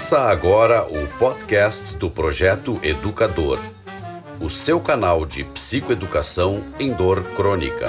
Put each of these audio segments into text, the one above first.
Começa agora o podcast do Projeto Educador, o seu canal de psicoeducação em dor crônica.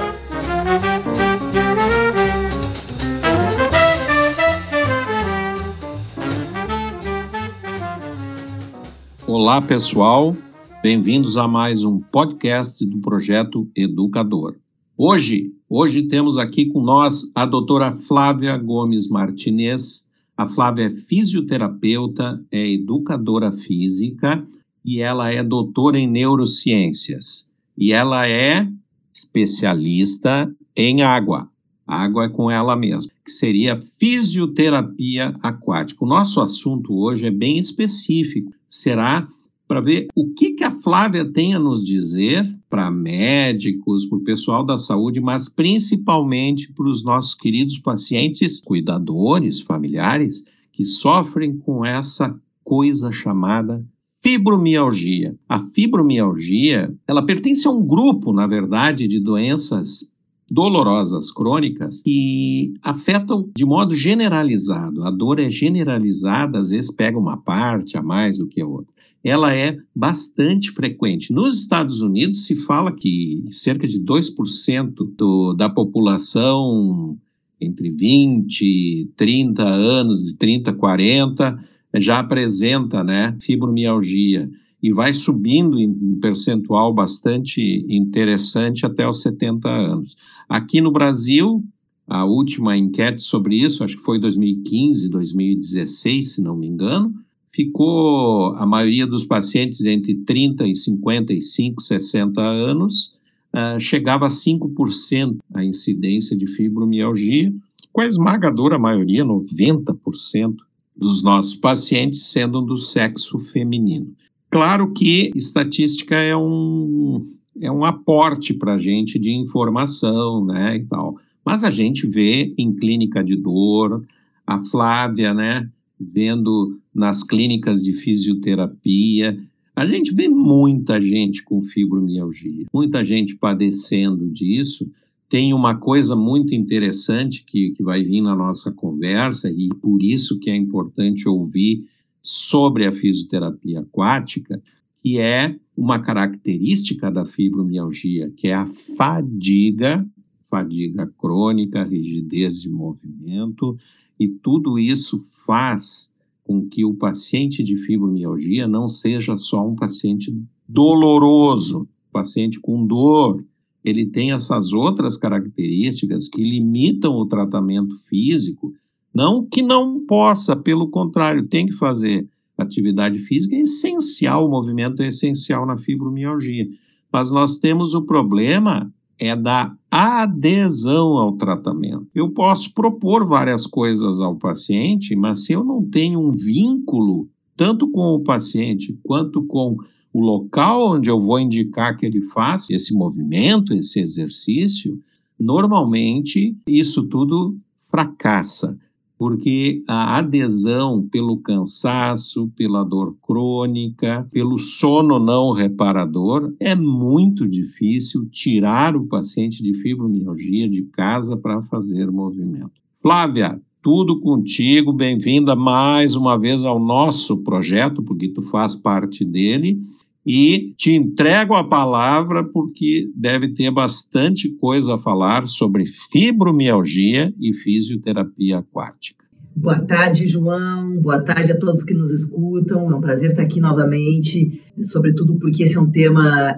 Olá, pessoal. Bem-vindos a mais um podcast do Projeto Educador. Hoje, hoje temos aqui com nós a doutora Flávia Gomes Martinez, a Flávia é fisioterapeuta, é educadora física e ela é doutora em neurociências. E ela é especialista em água. Água é com ela mesma, que seria fisioterapia aquática. O nosso assunto hoje é bem específico. Será para ver o que, que a Flávia tem a nos dizer para médicos, para o pessoal da saúde, mas principalmente para os nossos queridos pacientes, cuidadores, familiares, que sofrem com essa coisa chamada fibromialgia. A fibromialgia, ela pertence a um grupo, na verdade, de doenças dolorosas crônicas que afetam de modo generalizado. A dor é generalizada, às vezes pega uma parte a mais do que a outra ela é bastante frequente. Nos Estados Unidos se fala que cerca de 2% do, da população entre 20 e 30 anos, de 30 a 40, já apresenta né, fibromialgia e vai subindo em percentual bastante interessante até os 70 anos. Aqui no Brasil, a última enquete sobre isso, acho que foi 2015, 2016, se não me engano, ficou a maioria dos pacientes entre 30 e 55, 60 anos, uh, chegava a 5% a incidência de fibromialgia, com a esmagadora maioria, 90% dos nossos pacientes sendo do sexo feminino. Claro que estatística é um, é um aporte para a gente de informação, né, e tal. Mas a gente vê em clínica de dor, a Flávia, né, vendo nas clínicas de fisioterapia. A gente vê muita gente com fibromialgia, muita gente padecendo disso. Tem uma coisa muito interessante que, que vai vir na nossa conversa, e por isso que é importante ouvir sobre a fisioterapia aquática, que é uma característica da fibromialgia, que é a fadiga, fadiga crônica, rigidez de movimento, e tudo isso faz com que o paciente de fibromialgia não seja só um paciente doloroso, paciente com dor. Ele tem essas outras características que limitam o tratamento físico, não que não possa, pelo contrário, tem que fazer atividade física, é essencial, o movimento é essencial na fibromialgia. Mas nós temos o problema é da adesão ao tratamento. Eu posso propor várias coisas ao paciente, mas se eu não tenho um vínculo, tanto com o paciente quanto com o local onde eu vou indicar que ele faça esse movimento, esse exercício, normalmente isso tudo fracassa porque a adesão pelo cansaço, pela dor crônica, pelo sono não reparador, é muito difícil tirar o paciente de fibromialgia de casa para fazer movimento. Flávia, tudo contigo, bem-vinda mais uma vez ao nosso projeto, porque tu faz parte dele e te entrego a palavra porque deve ter bastante coisa a falar sobre fibromialgia e fisioterapia aquática. Boa tarde, João. Boa tarde a todos que nos escutam. É um prazer estar aqui novamente, sobretudo porque esse é um tema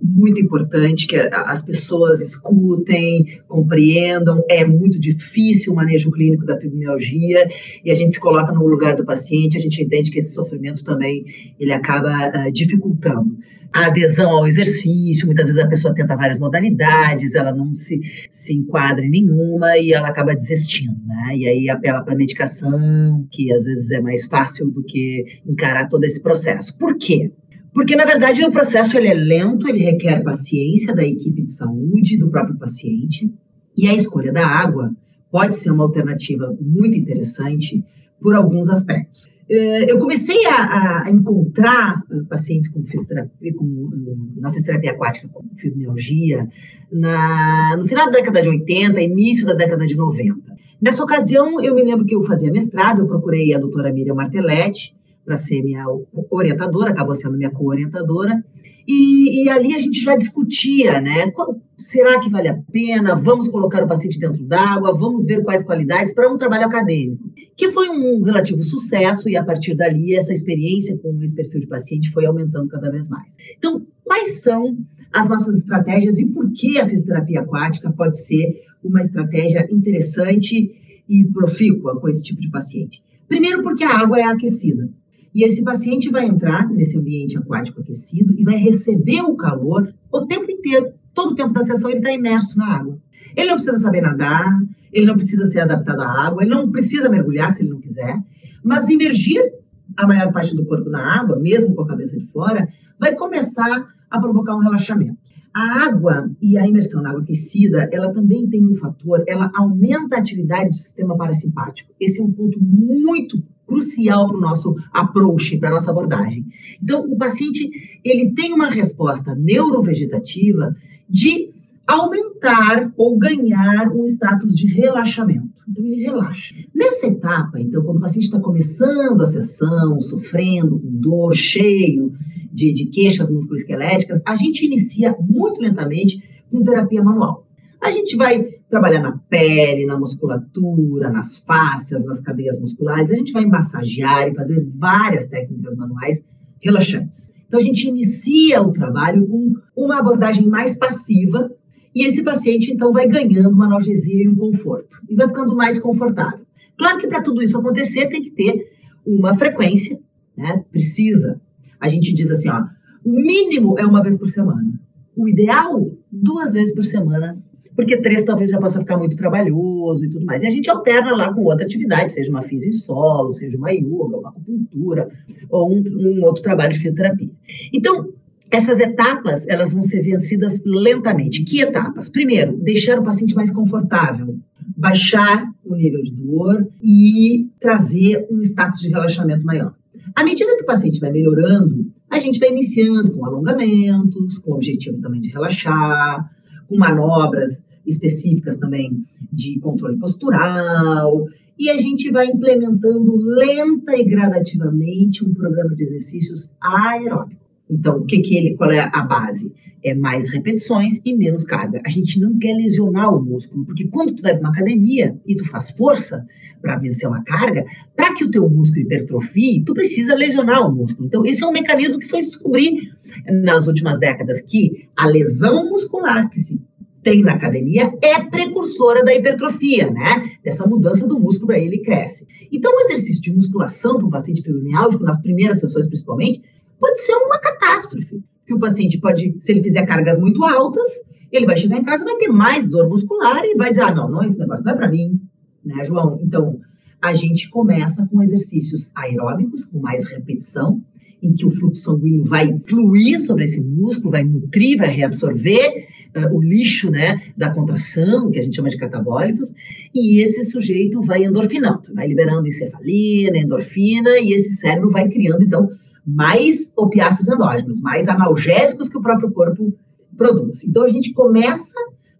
muito importante que as pessoas escutem, compreendam. É muito difícil o manejo clínico da fibromialgia e a gente se coloca no lugar do paciente, a gente entende que esse sofrimento também ele acaba uh, dificultando a adesão ao exercício. Muitas vezes a pessoa tenta várias modalidades, ela não se, se enquadra em nenhuma e ela acaba desistindo, né? E aí apela para medicação, que às vezes é mais fácil do que encarar todo esse processo. Por quê? Porque, na verdade, o processo ele é lento, ele requer paciência da equipe de saúde, do próprio paciente, e a escolha da água pode ser uma alternativa muito interessante por alguns aspectos. Eh, eu comecei a, a encontrar eh, pacientes com fisioterapia, com, eh, na fisioterapia aquática com fibromialgia na, no final da década de 80, início da década de 90. Nessa ocasião, eu me lembro que eu fazia mestrado, eu procurei a doutora Miriam Martelletti para ser minha orientadora, acabou sendo minha co-orientadora, e, e, ali a gente já discutia, né? Qual, será que vale a pena? Vamos colocar o paciente dentro d'água, vamos ver quais qualidades para um trabalho acadêmico, que foi um relativo sucesso, e a partir dali essa experiência com esse perfil de paciente foi aumentando cada vez mais. Então, quais são as nossas estratégias e por que a fisioterapia aquática pode ser uma estratégia interessante e profícua com esse tipo de paciente? Primeiro, porque a água é aquecida. E esse paciente vai entrar nesse ambiente aquático aquecido e vai receber o calor o tempo inteiro. Todo o tempo da sessão ele está imerso na água. Ele não precisa saber nadar, ele não precisa ser adaptado à água, ele não precisa mergulhar se ele não quiser, mas imergir a maior parte do corpo na água, mesmo com a cabeça de fora, vai começar a provocar um relaxamento. A água e a imersão na água aquecida, ela também tem um fator, ela aumenta a atividade do sistema parasimpático. Esse é um ponto muito crucial para o nosso approach, para a nossa abordagem. Então, o paciente, ele tem uma resposta neurovegetativa de aumentar ou ganhar um status de relaxamento. Então, ele relaxa. Nessa etapa, então, quando o paciente está começando a sessão, sofrendo com dor, cheio de, de queixas musculoesqueléticas, a gente inicia muito lentamente com terapia manual. A gente vai trabalhar na pele, na musculatura, nas fáscias, nas cadeias musculares. A gente vai massagear e fazer várias técnicas manuais relaxantes. Então, a gente inicia o trabalho com uma abordagem mais passiva e esse paciente, então, vai ganhando uma analgesia e um conforto e vai ficando mais confortável. Claro que para tudo isso acontecer, tem que ter uma frequência, né? Precisa. A gente diz assim, ó, o mínimo é uma vez por semana. O ideal, duas vezes por semana porque três talvez já possa ficar muito trabalhoso e tudo mais. E a gente alterna lá com outra atividade, seja uma física em solo, seja uma yoga, uma acupuntura, ou um, um outro trabalho de fisioterapia. Então, essas etapas, elas vão ser vencidas lentamente. Que etapas? Primeiro, deixar o paciente mais confortável, baixar o nível de dor e trazer um status de relaxamento maior. À medida que o paciente vai melhorando, a gente vai iniciando com alongamentos, com o objetivo também de relaxar, com manobras específicas também de controle postural, e a gente vai implementando lenta e gradativamente um programa de exercícios aeróbico. Então, o que, que ele, qual é a base? É mais repetições e menos carga. A gente não quer lesionar o músculo, porque quando tu vai para uma academia e tu faz força para vencer uma carga, para que o teu músculo hipertrofie, tu precisa lesionar o músculo. Então, esse é um mecanismo que foi descobrir nas últimas décadas que a lesão muscular que se tem na academia é precursora da hipertrofia, né? Dessa mudança do músculo, aí ele cresce. Então, o exercício de musculação para um paciente fibromialgico, nas primeiras sessões principalmente, pode ser uma catástrofe. Que o paciente pode, se ele fizer cargas muito altas, ele vai chegar em casa, vai ter mais dor muscular e vai dizer: ah, não, não, esse negócio não é para mim, né, João? Então, a gente começa com exercícios aeróbicos, com mais repetição, em que o fluxo sanguíneo vai fluir sobre esse músculo, vai nutrir, vai reabsorver uh, o lixo né, da contração, que a gente chama de catabólitos, e esse sujeito vai endorfinando, vai liberando encefalina, endorfina, e esse cérebro vai criando, então, mais opiáceos endógenos, mais analgésicos que o próprio corpo produz. Então, a gente começa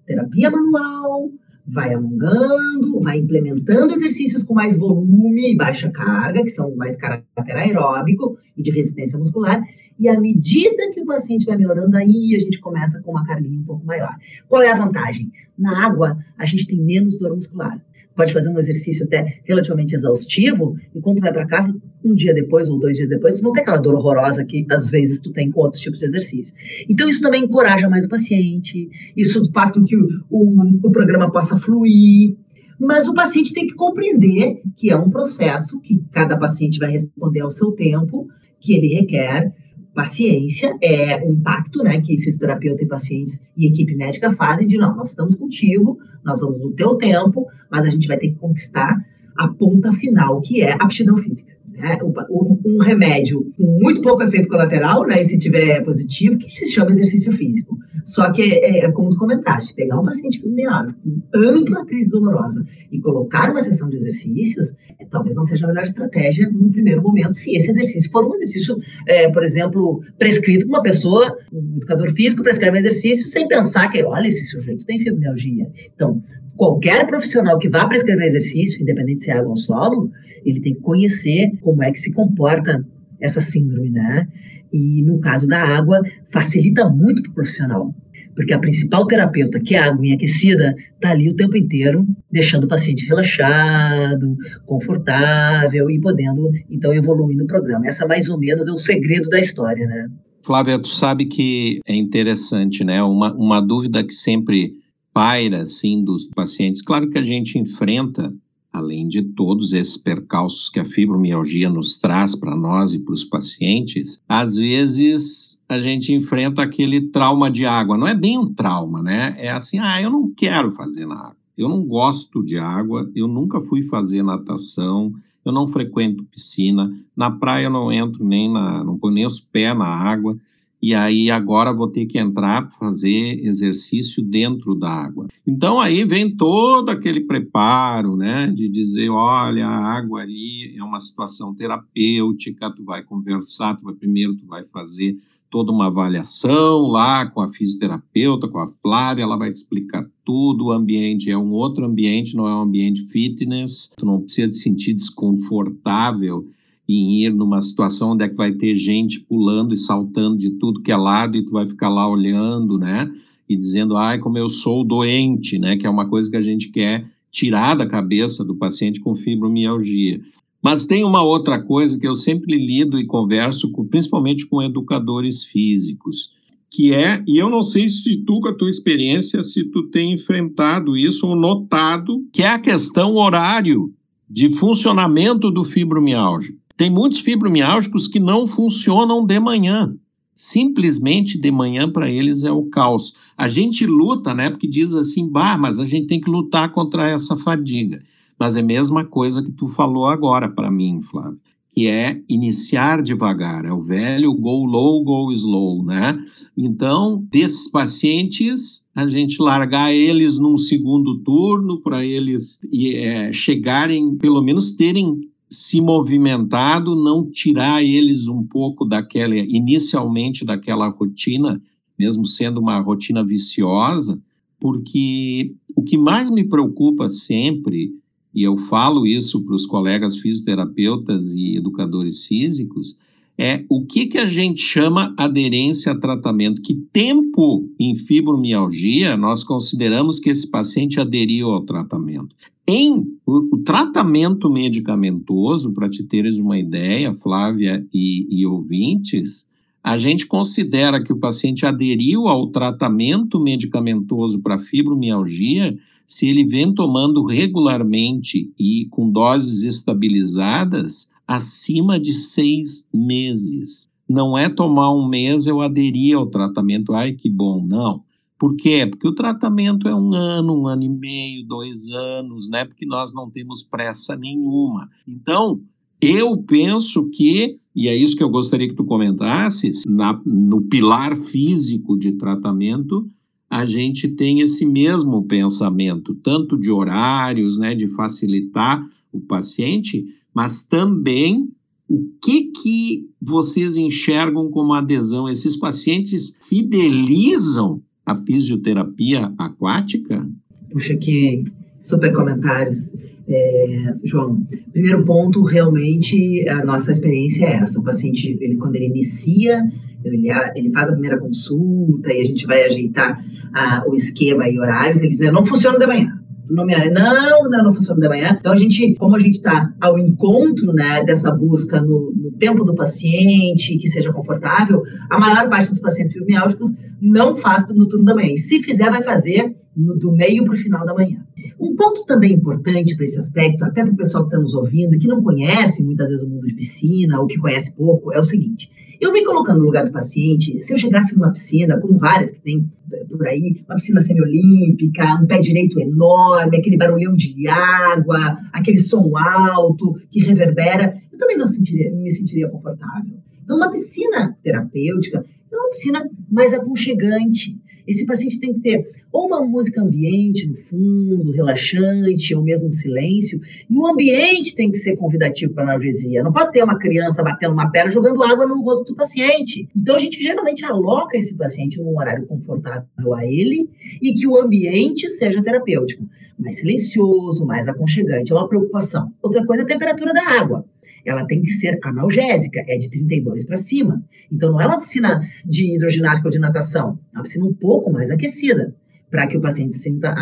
terapia manual, vai alongando, vai implementando exercícios com mais volume e baixa carga, que são mais caráter aeróbico e de resistência muscular, e à medida que o paciente vai melhorando, aí a gente começa com uma carguinha um pouco maior. Qual é a vantagem? Na água, a gente tem menos dor muscular pode fazer um exercício até relativamente exaustivo, e quando tu vai para casa, um dia depois ou dois dias depois, tu não tem aquela dor horrorosa que às vezes tu tem com outros tipos de exercício. Então, isso também encoraja mais o paciente, isso faz com que o, o, o programa possa fluir. Mas o paciente tem que compreender que é um processo, que cada paciente vai responder ao seu tempo, que ele requer paciência, é um pacto né, que fisioterapeuta e pacientes e equipe médica fazem de não, nós estamos contigo, nós vamos no teu tempo, mas a gente vai ter que conquistar a ponta final, que é a aptidão física. Né? Um, um remédio com muito pouco efeito colateral, né, e se tiver positivo, que se chama exercício físico. Só que é, é, como tu comentaste, pegar um paciente fibromialgia com ampla crise dolorosa e colocar uma sessão de exercícios, é, talvez não seja a melhor estratégia no primeiro momento, se esse exercício for um exercício, é, por exemplo, prescrito por uma pessoa, um educador físico prescreve um exercício sem pensar que, olha, esse sujeito tem fibromialgia. Então, qualquer profissional que vá prescrever exercício, independente se é água ou solo, ele tem que conhecer como é que se comporta essa síndrome, né? E no caso da água, facilita muito para o profissional, porque a principal terapeuta, que é a aguinha aquecida, está ali o tempo inteiro, deixando o paciente relaxado, confortável e podendo, então, evoluir no programa. Essa, mais ou menos, é o segredo da história, né? Flávia, tu sabe que é interessante, né? Uma, uma dúvida que sempre paira, assim, dos pacientes. Claro que a gente enfrenta além de todos esses percalços que a fibromialgia nos traz para nós e para os pacientes, às vezes a gente enfrenta aquele trauma de água. Não é bem um trauma, né? É assim, ah, eu não quero fazer na água. Eu não gosto de água, eu nunca fui fazer natação, eu não frequento piscina, na praia eu não entro nem na, não ponho nem os pés na água e aí agora vou ter que entrar fazer exercício dentro da água. Então aí vem todo aquele preparo, né, de dizer, olha, a água ali é uma situação terapêutica, tu vai conversar, tu vai primeiro tu vai fazer toda uma avaliação lá com a fisioterapeuta, com a Flávia, ela vai te explicar tudo, o ambiente é um outro ambiente, não é um ambiente fitness, tu não precisa te sentir desconfortável em ir numa situação onde é que vai ter gente pulando e saltando de tudo que é lado e tu vai ficar lá olhando, né? E dizendo, ai, como eu sou doente, né? Que é uma coisa que a gente quer tirar da cabeça do paciente com fibromialgia. Mas tem uma outra coisa que eu sempre lido e converso, com, principalmente com educadores físicos, que é, e eu não sei se tu, com a tua experiência, se tu tem enfrentado isso ou notado, que é a questão horário de funcionamento do fibromialgia. Tem muitos fibromialgicos que não funcionam de manhã. Simplesmente de manhã para eles é o caos. A gente luta, né? Porque diz assim, bah, mas a gente tem que lutar contra essa fadiga. Mas é a mesma coisa que tu falou agora para mim, Flávio, que é iniciar devagar. É o velho go low, go slow, né? Então, desses pacientes, a gente largar eles num segundo turno para eles é, chegarem, pelo menos terem se movimentado, não tirar eles um pouco daquela, inicialmente daquela rotina, mesmo sendo uma rotina viciosa, porque o que mais me preocupa sempre, e eu falo isso para os colegas fisioterapeutas e educadores físicos, é o que, que a gente chama aderência a tratamento. Que tempo em fibromialgia nós consideramos que esse paciente aderiu ao tratamento? Em o, o tratamento medicamentoso, para te teres uma ideia, Flávia e, e ouvintes, a gente considera que o paciente aderiu ao tratamento medicamentoso para fibromialgia se ele vem tomando regularmente e com doses estabilizadas acima de seis meses. Não é tomar um mês eu aderir ao tratamento, ai que bom, não. Por quê? Porque o tratamento é um ano, um ano e meio, dois anos, né? Porque nós não temos pressa nenhuma. Então, eu penso que, e é isso que eu gostaria que tu comentasses, na, no pilar físico de tratamento, a gente tem esse mesmo pensamento, tanto de horários, né, de facilitar o paciente, mas também o que que vocês enxergam como adesão? Esses pacientes fidelizam a fisioterapia aquática? Puxa, que super comentários. É, João, primeiro ponto, realmente a nossa experiência é essa. O paciente, ele, quando ele inicia, ele, ele faz a primeira consulta e a gente vai ajeitar a, o esquema e horários, eles né, não funciona de manhã nomear, não, não, não funciona de manhã. Então, a gente, como a gente está ao encontro né, dessa busca no, no, tempo do paciente, que seja confortável, a maior parte dos pacientes fibromialgicos não faz no turno da manhã. E se fizer, vai fazer no, do meio para o final da manhã. Um ponto também importante para esse aspecto, até para o pessoal que está nos ouvindo, que não conhece muitas vezes o mundo de piscina, ou que conhece pouco, é o seguinte: eu me colocando no lugar do paciente, se eu chegasse numa piscina, como várias que tem por aí, uma piscina semiolímpica, um pé direito enorme, aquele barulhão de água, aquele som alto que reverbera, eu também não sentiria, me sentiria confortável. Então, uma piscina terapêutica é uma piscina mais aconchegante, esse paciente tem que ter ou uma música ambiente no fundo, relaxante, ou mesmo silêncio, e o ambiente tem que ser convidativo para analgesia. Não pode ter uma criança batendo uma perna jogando água no rosto do paciente. Então a gente geralmente aloca esse paciente num horário confortável a ele e que o ambiente seja terapêutico, mais silencioso, mais aconchegante. É uma preocupação. Outra coisa é a temperatura da água ela tem que ser analgésica, é de 32 para cima. Então não é uma piscina de hidroginástica ou de natação, é uma piscina um pouco mais aquecida, para que o paciente se sinta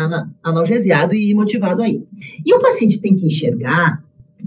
analgesiado e motivado aí. E o paciente tem que enxergar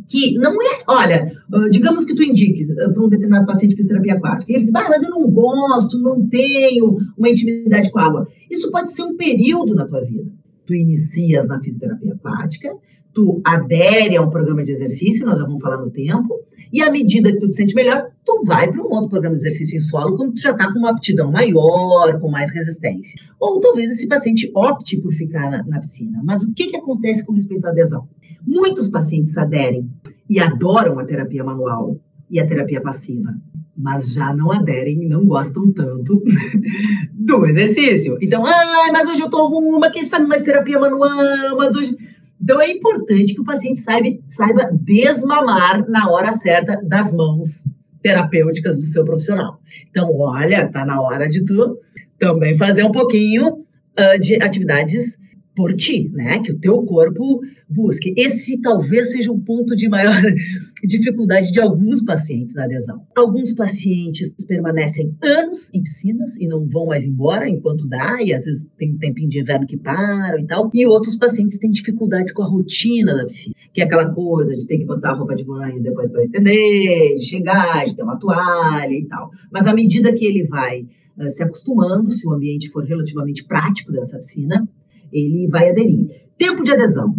que não é, olha, ah, digamos que tu indiques ah, para um determinado paciente fisioterapia aquática, e ele diz, ah, mas eu não gosto, não tenho uma intimidade com a água. Isso pode ser um período na tua vida. Tu inicias na fisioterapia aquática, tu adere a um programa de exercício, nós já vamos falar no tempo, e à medida que tu te sente melhor, tu vai para um outro programa de exercício em solo quando tu já está com uma aptidão maior, com mais resistência. Ou talvez esse paciente opte por ficar na, na piscina. Mas o que, que acontece com respeito à adesão? Muitos pacientes aderem e adoram a terapia manual e a terapia passiva, mas já não aderem e não gostam tanto do exercício. Então, ai, mas hoje eu tô com uma, quem sabe mais terapia manual, mas hoje então, é importante que o paciente saiba, saiba desmamar na hora certa das mãos terapêuticas do seu profissional. Então, olha, está na hora de tu também fazer um pouquinho uh, de atividades por ti, né? Que o teu corpo busque. Esse talvez seja o ponto de maior dificuldade de alguns pacientes na adesão. Alguns pacientes permanecem anos em piscinas e não vão mais embora enquanto dá, e às vezes tem um tempinho de inverno que param e tal. E outros pacientes têm dificuldades com a rotina da piscina, que é aquela coisa de ter que botar a roupa de banho depois para estender, de chegar, de ter uma toalha e tal. Mas à medida que ele vai uh, se acostumando, se o ambiente for relativamente prático dessa piscina, ele vai aderir. Tempo de adesão.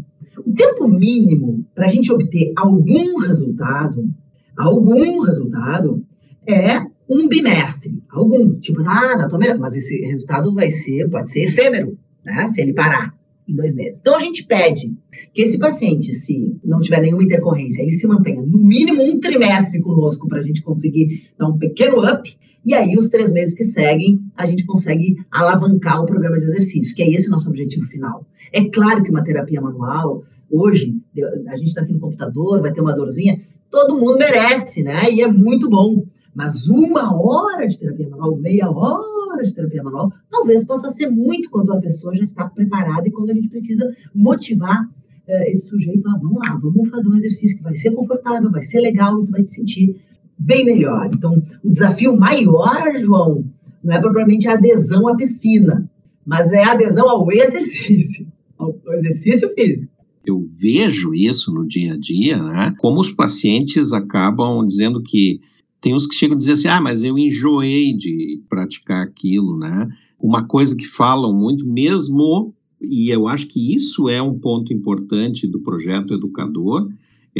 O tempo mínimo para a gente obter algum resultado, algum resultado, é um bimestre. Algum. Tipo, ah, na tua mas esse resultado vai ser, pode ser efêmero, né? Se ele parar em dois meses. Então a gente pede que esse paciente, se não tiver nenhuma intercorrência, ele se mantenha no mínimo um trimestre conosco para a gente conseguir dar um pequeno up e aí, os três meses que seguem, a gente consegue alavancar o programa de exercício, que é esse o nosso objetivo final. É claro que uma terapia manual, hoje, a gente está aqui no computador, vai ter uma dorzinha, todo mundo merece, né? E é muito bom. Mas uma hora de terapia manual, meia hora de terapia manual, talvez possa ser muito quando a pessoa já está preparada e quando a gente precisa motivar uh, esse sujeito a, vamos lá, vamos fazer um exercício que vai ser confortável, vai ser legal e tu vai te sentir bem melhor. Então, o desafio maior, João, não é propriamente a adesão à piscina, mas é a adesão ao exercício, ao exercício físico. Eu vejo isso no dia a dia, né? Como os pacientes acabam dizendo que tem uns que chegam a dizer assim: ah, mas eu enjoei de praticar aquilo, né? Uma coisa que falam muito, mesmo, e eu acho que isso é um ponto importante do projeto educador,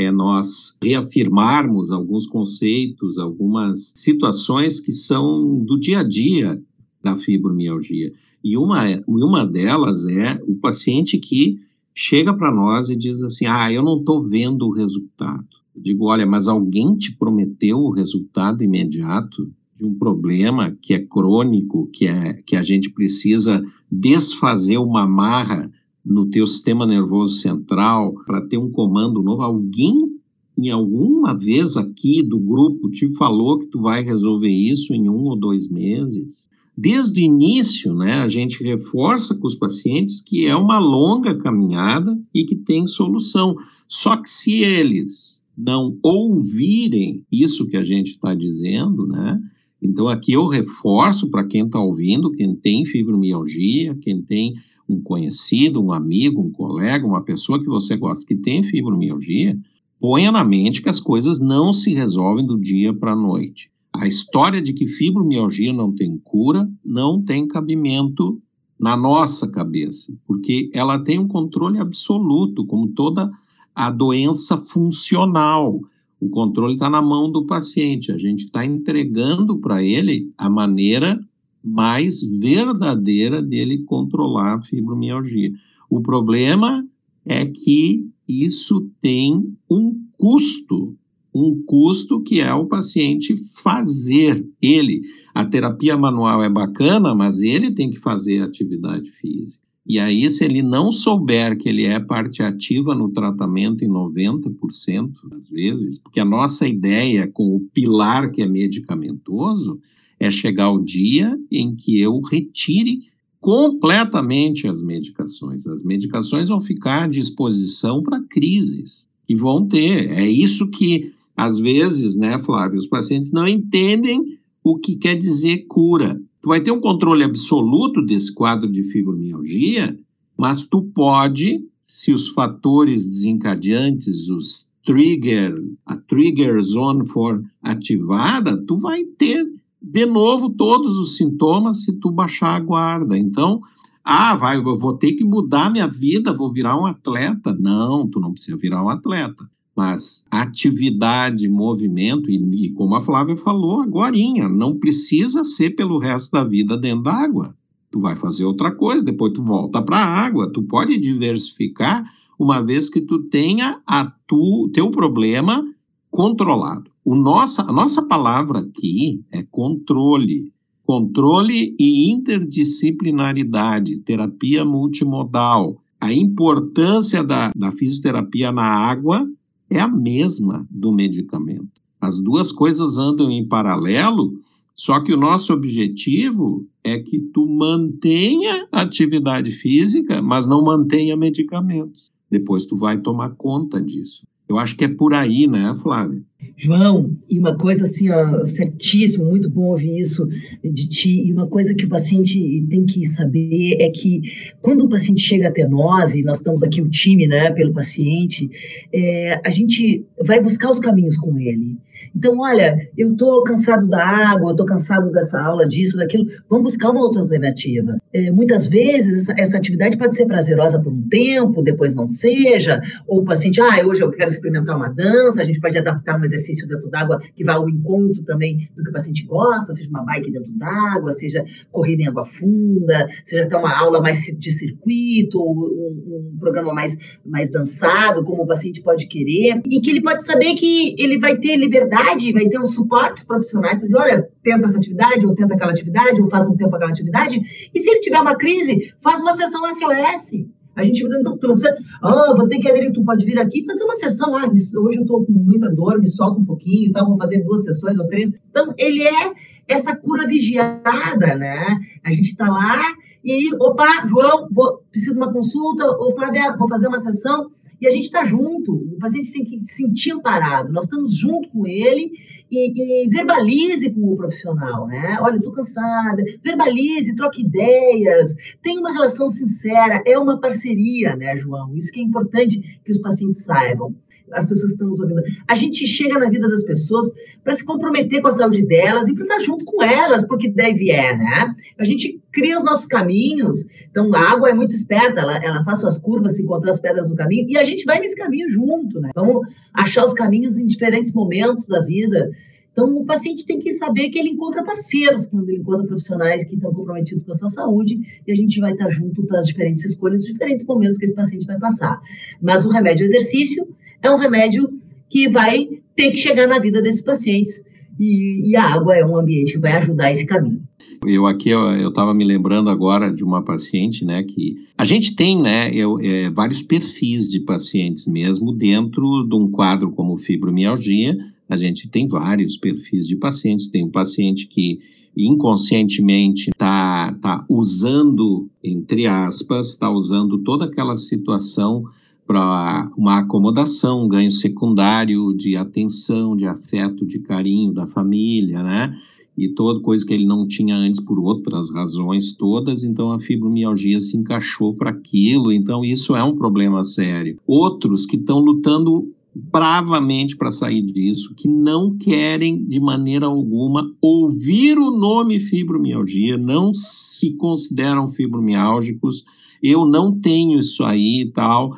é nós reafirmarmos alguns conceitos, algumas situações que são do dia a dia da fibromialgia. E uma, uma delas é o paciente que chega para nós e diz assim: Ah, eu não estou vendo o resultado. Eu digo: Olha, mas alguém te prometeu o resultado imediato de um problema que é crônico, que, é, que a gente precisa desfazer uma marra no teu sistema nervoso central para ter um comando novo, alguém em alguma vez aqui do grupo te falou que tu vai resolver isso em um ou dois meses? Desde o início, né, a gente reforça com os pacientes que é uma longa caminhada e que tem solução. Só que se eles não ouvirem isso que a gente está dizendo, né, então aqui eu reforço para quem está ouvindo, quem tem fibromialgia, quem tem um conhecido, um amigo, um colega, uma pessoa que você gosta que tem fibromialgia, ponha na mente que as coisas não se resolvem do dia para a noite. A história de que fibromialgia não tem cura não tem cabimento na nossa cabeça, porque ela tem um controle absoluto, como toda a doença funcional. O controle está na mão do paciente. A gente está entregando para ele a maneira mais verdadeira dele controlar a fibromialgia. O problema é que isso tem um custo, um custo que é o paciente fazer ele. a terapia manual é bacana, mas ele tem que fazer atividade física. E aí, se ele não souber que ele é parte ativa no tratamento em 90% das vezes, porque a nossa ideia com o pilar que é medicamentoso é chegar o dia em que eu retire completamente as medicações. As medicações vão ficar à disposição para crises que vão ter. É isso que, às vezes, né, Flávio, os pacientes não entendem o que quer dizer cura. Tu vai ter um controle absoluto desse quadro de fibromialgia, mas tu pode, se os fatores desencadeantes, os trigger, a trigger zone for ativada, tu vai ter de novo todos os sintomas se tu baixar a guarda. Então, ah, vai, eu vou ter que mudar minha vida, vou virar um atleta. Não, tu não precisa virar um atleta mas atividade, movimento, e, e como a Flávia falou agora, não precisa ser pelo resto da vida dentro da água. Tu vai fazer outra coisa, depois tu volta para a água, tu pode diversificar uma vez que tu tenha a tu, teu problema controlado. O nossa, a nossa palavra aqui é controle. Controle e interdisciplinaridade, terapia multimodal. A importância da, da fisioterapia na água é a mesma do medicamento. As duas coisas andam em paralelo, só que o nosso objetivo é que tu mantenha atividade física, mas não mantenha medicamentos. Depois tu vai tomar conta disso. Eu acho que é por aí, né, Flávia? João, e uma coisa assim, ó, certíssimo, muito bom ouvir isso de ti. E uma coisa que o paciente tem que saber é que quando o paciente chega até nós, e nós estamos aqui o time, né, pelo paciente, é, a gente vai buscar os caminhos com ele. Então, olha, eu estou cansado da água, eu estou cansado dessa aula, disso, daquilo. Vamos buscar uma outra alternativa. É, muitas vezes, essa, essa, atividade pode ser prazerosa por um tempo, depois não seja. Ou o paciente, ah, hoje eu quero experimentar uma dança, a gente pode adaptar um exercício dentro d'água que vá ao encontro também do que o paciente gosta, seja uma bike dentro d'água, seja corrida em água funda, seja até uma aula mais de circuito, um, um programa mais, mais dançado, como o paciente pode querer. E que ele pode saber que ele vai ter liberdade vai ter os suportes profissionais para dizer, olha, tenta essa atividade, ou tenta aquela atividade, ou faz um tempo aquela atividade. E se ele tiver uma crise, faz uma sessão SOS. A gente então, tu não precisa, ah, vou ter que aderir, tu pode vir aqui fazer uma sessão. Ah, hoje eu estou com muita dor, me solta um pouquinho, então vou fazer duas sessões ou três. Então, ele é essa cura vigiada, né? A gente está lá e, opa, João, vou, preciso de uma consulta, ou Flávia, vou fazer uma sessão e a gente está junto, o paciente tem que se sentir amparado, nós estamos junto com ele e, e verbalize com o profissional, né? Olha, estou cansada, verbalize, troque ideias, tenha uma relação sincera, é uma parceria, né, João? Isso que é importante que os pacientes saibam as pessoas que estão nos ouvindo. A gente chega na vida das pessoas para se comprometer com a saúde delas e para estar junto com elas, porque deve é, né? A gente cria os nossos caminhos. Então, a água é muito esperta, ela, ela faz suas curvas, se encontrar as pedras no caminho, e a gente vai nesse caminho junto, né? Vamos achar os caminhos em diferentes momentos da vida. Então, o paciente tem que saber que ele encontra parceiros quando ele encontra profissionais que estão comprometidos com a sua saúde e a gente vai estar junto para as diferentes escolhas, os diferentes momentos que esse paciente vai passar. Mas o remédio é o exercício é um remédio que vai ter que chegar na vida desses pacientes e, e a água é um ambiente que vai ajudar esse caminho. Eu aqui eu estava me lembrando agora de uma paciente, né, que a gente tem, né, eu, é, vários perfis de pacientes mesmo dentro de um quadro como fibromialgia. A gente tem vários perfis de pacientes. Tem um paciente que inconscientemente está tá usando, entre aspas, está usando toda aquela situação para uma acomodação, um ganho secundário de atenção, de afeto, de carinho da família, né? E toda coisa que ele não tinha antes por outras razões todas, então a fibromialgia se encaixou para aquilo, então isso é um problema sério. Outros que estão lutando bravamente para sair disso, que não querem de maneira alguma ouvir o nome fibromialgia, não se consideram fibromiálgicos, eu não tenho isso aí e tal,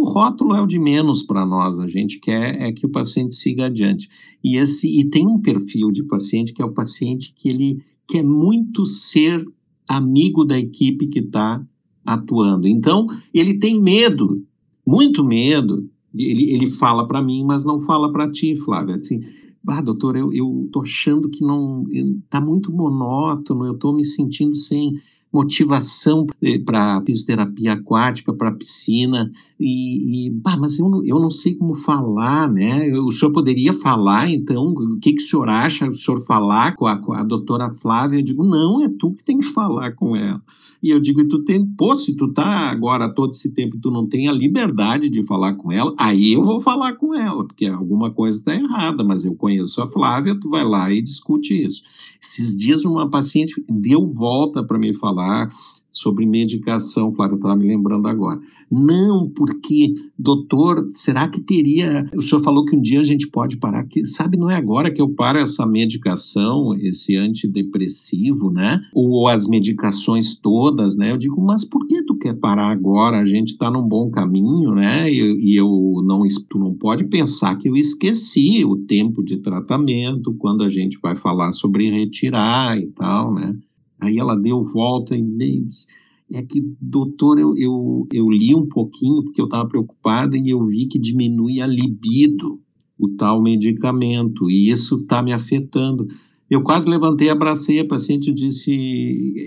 o rótulo é o de menos para nós, a gente quer é que o paciente siga adiante. E, esse, e tem um perfil de paciente que é o paciente que ele quer muito ser amigo da equipe que está atuando. Então, ele tem medo, muito medo, ele, ele fala para mim, mas não fala para ti, Flávia. Assim, ah, doutor, eu, eu tô achando que não, tá muito monótono, eu tô me sentindo sem motivação eh, para fisioterapia aquática, para piscina, e, e bah, mas eu não, eu não sei como falar, né? O senhor poderia falar, então, o que, que o senhor acha, o senhor falar com a, com a doutora Flávia? Eu digo, não, é tu que tem que falar com ela. E eu digo, e tu tem, pô, se tu tá agora todo esse tempo tu não tem a liberdade de falar com ela, aí eu vou falar com ela, porque alguma coisa está errada, mas eu conheço a Flávia, tu vai lá e discute isso. Esses dias uma paciente deu volta para me falar sobre medicação, Flávia estava me lembrando agora. Não, porque, doutor, será que teria. O senhor falou que um dia a gente pode parar, que sabe, não é agora que eu paro essa medicação, esse antidepressivo, né? Ou as medicações todas, né? Eu digo, mas por que tu quer parar agora? A gente está num bom caminho, né? E, e eu não, tu não pode pensar que eu esqueci o tempo de tratamento quando a gente vai falar sobre retirar e tal, né? Aí ela deu volta e disse, é que, doutor, eu, eu, eu li um pouquinho porque eu estava preocupada e eu vi que diminui a libido, o tal medicamento, e isso está me afetando. Eu quase levantei, abracei a paciente e disse: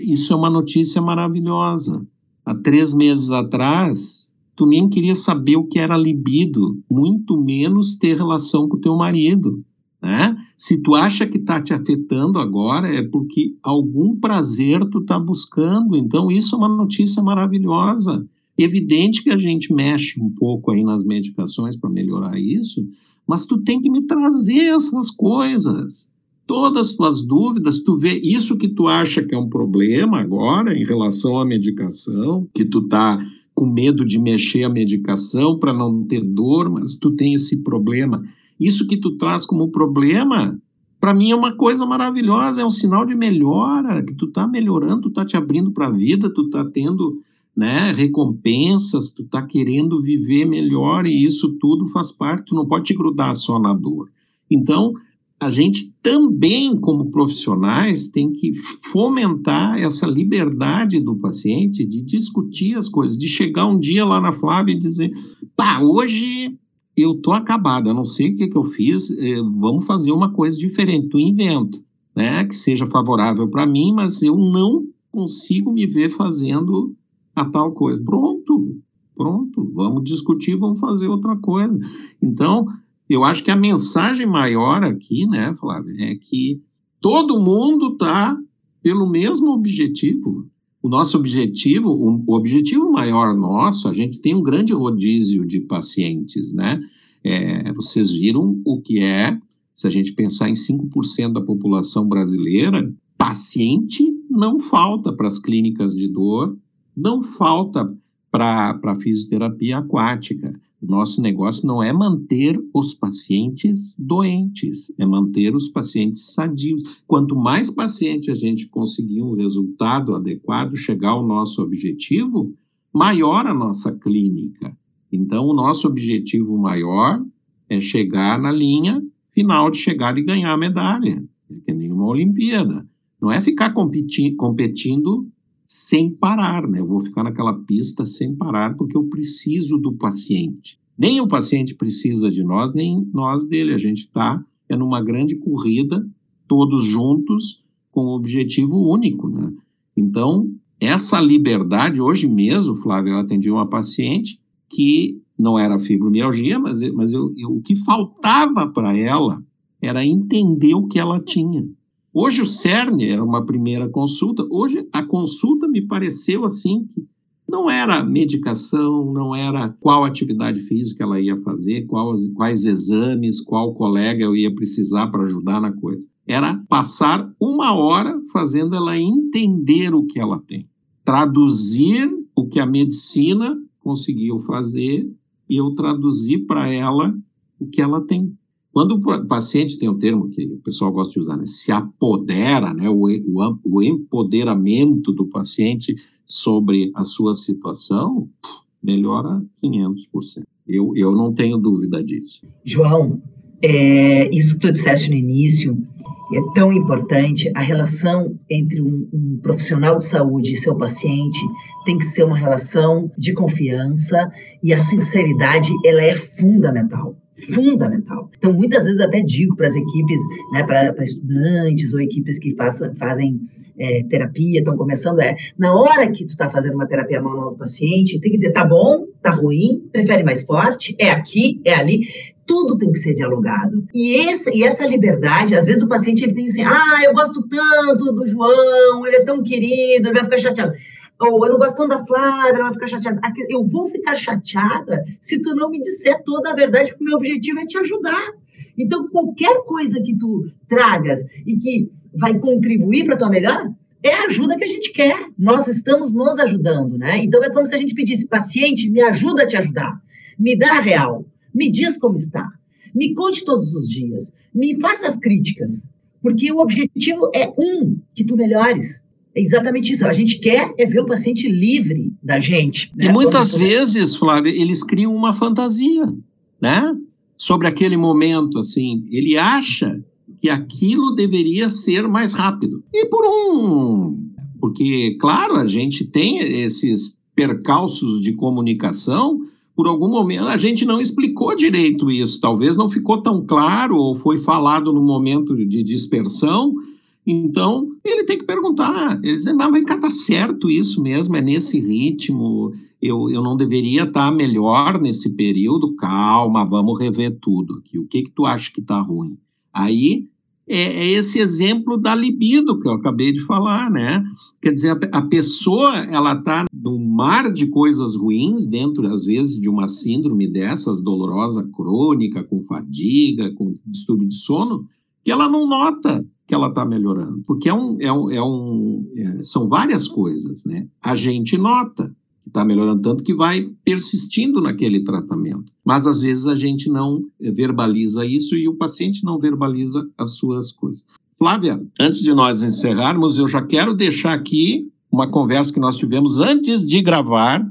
Isso é uma notícia maravilhosa. Há três meses atrás, tu nem queria saber o que era libido, muito menos ter relação com o teu marido. Né? Se tu acha que está te afetando agora, é porque algum prazer tu está buscando. Então, isso é uma notícia maravilhosa. Evidente que a gente mexe um pouco aí nas medicações para melhorar isso, mas tu tem que me trazer essas coisas. Todas as tuas dúvidas, tu vê isso que tu acha que é um problema agora em relação à medicação, que tu tá com medo de mexer a medicação para não ter dor, mas tu tem esse problema isso que tu traz como problema, para mim é uma coisa maravilhosa, é um sinal de melhora, que tu tá melhorando, tu tá te abrindo para a vida, tu tá tendo né, recompensas, tu tá querendo viver melhor e isso tudo faz parte, tu não pode te grudar só na dor. Então, a gente também, como profissionais, tem que fomentar essa liberdade do paciente de discutir as coisas, de chegar um dia lá na Flávia e dizer, pá, hoje eu tô acabado, eu não sei o que, que eu fiz, eh, vamos fazer uma coisa diferente, tu inventa, né, que seja favorável para mim, mas eu não consigo me ver fazendo a tal coisa. Pronto, pronto, vamos discutir, vamos fazer outra coisa. Então, eu acho que a mensagem maior aqui, né, Flávio, é que todo mundo está pelo mesmo objetivo, o nosso objetivo, o, objetivo maior nosso, a gente tem um grande rodízio de pacientes, né? É, vocês viram o que é, se a gente pensar em 5% da população brasileira, paciente não falta para as clínicas de dor, não falta para a fisioterapia aquática. O nosso negócio não é manter os pacientes doentes, é manter os pacientes sadios. Quanto mais paciente a gente conseguir um resultado adequado, chegar ao nosso objetivo, maior a nossa clínica. Então, o nosso objetivo maior é chegar na linha final de chegar e ganhar a medalha, é que nem uma Olimpíada. Não é ficar competi competindo sem parar, né? Eu vou ficar naquela pista sem parar porque eu preciso do paciente. Nem o paciente precisa de nós, nem nós dele. A gente está é numa grande corrida, todos juntos, com um objetivo único, né? Então, essa liberdade, hoje mesmo, Flávio, eu atendi uma paciente que não era fibromialgia, mas, mas eu, eu, o que faltava para ela era entender o que ela tinha. Hoje o CERN era uma primeira consulta, hoje a consulta me pareceu assim que não era medicação, não era qual atividade física ela ia fazer, quais, quais exames, qual colega eu ia precisar para ajudar na coisa. Era passar uma hora fazendo ela entender o que ela tem, traduzir o que a medicina conseguiu fazer e eu traduzir para ela o que ela tem. Quando o paciente tem um termo que o pessoal gosta de usar, né, se apodera, né, o, o, o empoderamento do paciente sobre a sua situação, melhora 500%. Eu, eu não tenho dúvida disso. João, é, isso que tu disseste no início é tão importante. A relação entre um, um, profissional de saúde e seu paciente tem que ser uma relação de confiança e a sinceridade ela é fundamental. Fundamental. Então, muitas vezes até digo para as equipes, né, para estudantes ou equipes que façam, fazem é, terapia, estão começando, é na hora que tu está fazendo uma terapia manual do paciente, tem que dizer, tá bom, tá ruim, prefere mais forte, é aqui, é ali, tudo tem que ser dialogado. E, esse, e essa liberdade, às vezes o paciente ele tem assim, ah, eu gosto tanto do João, ele é tão querido, ele vai ficar chateado ou eu não gosto tanto da Flávia, ela vai ficar chateada. Eu vou ficar chateada se tu não me disser toda a verdade, porque o meu objetivo é te ajudar. Então, qualquer coisa que tu tragas e que vai contribuir para tua melhora, é a ajuda que a gente quer. Nós estamos nos ajudando, né? Então, é como se a gente pedisse, paciente, me ajuda a te ajudar. Me dá a real. Me diz como está. Me conte todos os dias. Me faça as críticas. Porque o objetivo é um, que tu melhores. É exatamente isso. A gente quer é ver o paciente livre da gente. Né? E muitas Quando... vezes, Flávio, eles criam uma fantasia, né? Sobre aquele momento, assim. Ele acha que aquilo deveria ser mais rápido. E por um. Porque, claro, a gente tem esses percalços de comunicação. Por algum momento a gente não explicou direito isso. Talvez não ficou tão claro ou foi falado no momento de dispersão então, ele tem que perguntar, ele dizer, mas vem cá, tá certo isso mesmo, é nesse ritmo, eu, eu não deveria estar tá melhor nesse período? Calma, vamos rever tudo aqui. O que que tu acha que tá ruim? Aí é, é, esse exemplo da libido que eu acabei de falar, né? Quer dizer, a, a pessoa, ela tá num mar de coisas ruins dentro, às vezes, de uma síndrome dessas, dolorosa crônica, com fadiga, com distúrbio de sono, que ela não nota que ela está melhorando. Porque é um, é um, é um é, são várias coisas, né? A gente nota que está melhorando tanto que vai persistindo naquele tratamento. Mas às vezes a gente não verbaliza isso e o paciente não verbaliza as suas coisas. Flávia, antes de nós encerrarmos, eu já quero deixar aqui uma conversa que nós tivemos antes de gravar,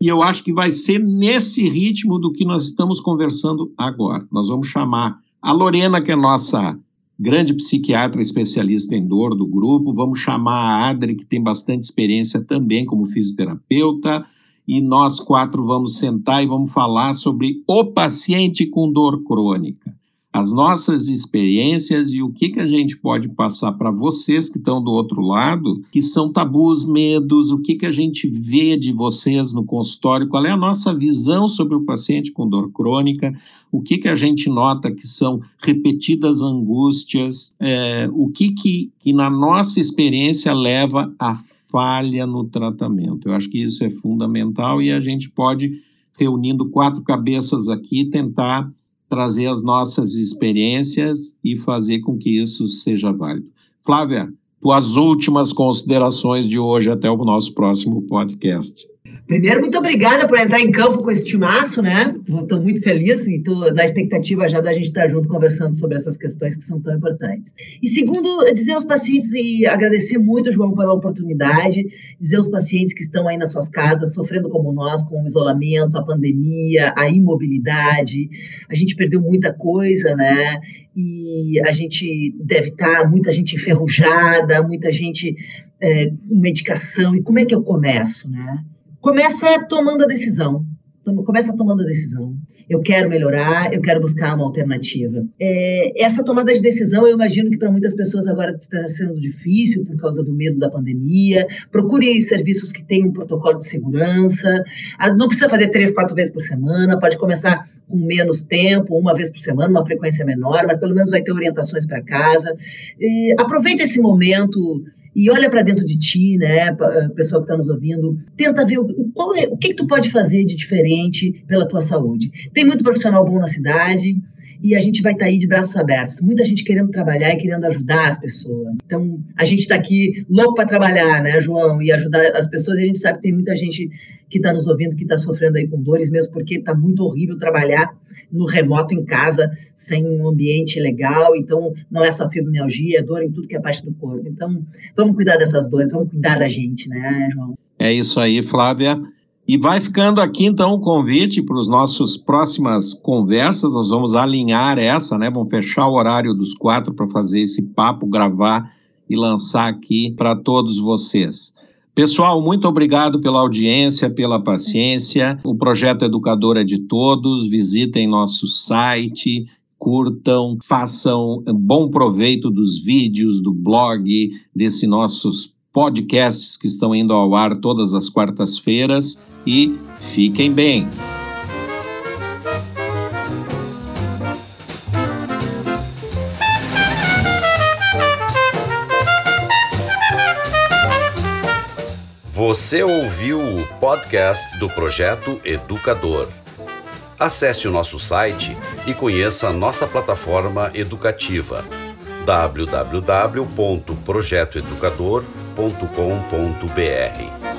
e eu acho que vai ser nesse ritmo do que nós estamos conversando agora. Nós vamos chamar a Lorena, que é nossa grande psiquiatra especialista em dor do grupo. Vamos chamar a Adri, que tem bastante experiência também como fisioterapeuta. E nós quatro vamos sentar e vamos falar sobre o paciente com dor crônica as nossas experiências e o que, que a gente pode passar para vocês que estão do outro lado, que são tabus, medos, o que, que a gente vê de vocês no consultório, qual é a nossa visão sobre o paciente com dor crônica, o que, que a gente nota que são repetidas angústias, é, o que, que, que na nossa experiência leva a falha no tratamento. Eu acho que isso é fundamental e a gente pode, reunindo quatro cabeças aqui, tentar trazer as nossas experiências e fazer com que isso seja válido. Flávia, tuas últimas considerações de hoje até o nosso próximo podcast. Primeiro, muito obrigada por entrar em campo com esse timaço, né? Estou muito feliz e estou na expectativa já da gente estar junto conversando sobre essas questões que são tão importantes. E segundo, dizer aos pacientes e agradecer muito, João, pela oportunidade, dizer aos pacientes que estão aí nas suas casas, sofrendo como nós, com o isolamento, a pandemia, a imobilidade, a gente perdeu muita coisa, né? E a gente deve estar, muita gente enferrujada, muita gente é, medicação. E como é que eu começo, né? Começa tomando a decisão. Começa tomando a decisão. Eu quero melhorar, eu quero buscar uma alternativa. É, essa tomada de decisão, eu imagino que para muitas pessoas agora está sendo difícil por causa do medo da pandemia. Procure serviços que tenham um protocolo de segurança. Ah, não precisa fazer três, quatro vezes por semana, pode começar com menos tempo, uma vez por semana, uma frequência menor, mas pelo menos vai ter orientações para casa. E aproveita esse momento e olha para dentro de ti, né, eh, pessoal que está nos ouvindo, tenta ver o, é, o que, que tu pode fazer de diferente pela tua saúde. Tem muito profissional bom na cidade e a gente vai estar tá aí de braços abertos. Muita gente querendo trabalhar e querendo ajudar as pessoas. Então, a gente está aqui louco para trabalhar, né, João, e ajudar as pessoas. E a gente sabe que tem muita gente que está nos ouvindo que está sofrendo aí com dores, mesmo porque está muito horrível trabalhar no remoto em casa, sem um ambiente legal. Então, não é só fibromialgia, é dor em tudo que é parte do corpo. Então, vamos cuidar dessas dores, vamos cuidar da gente, né, João? É isso aí, Flávia. E vai ficando aqui então o convite para os nossos próximas conversas. Nós vamos alinhar essa, né? Vamos fechar o horário dos quatro para fazer esse papo, gravar e lançar aqui para todos vocês. Pessoal, muito obrigado pela audiência, pela paciência. O projeto Educador é de todos. Visitem nosso site, curtam, façam bom proveito dos vídeos, do blog, desses nossos podcasts que estão indo ao ar todas as quartas-feiras e fiquem bem. Você ouviu o podcast do Projeto Educador. Acesse o nosso site e conheça a nossa plataforma educativa www.projetoeducador.com.br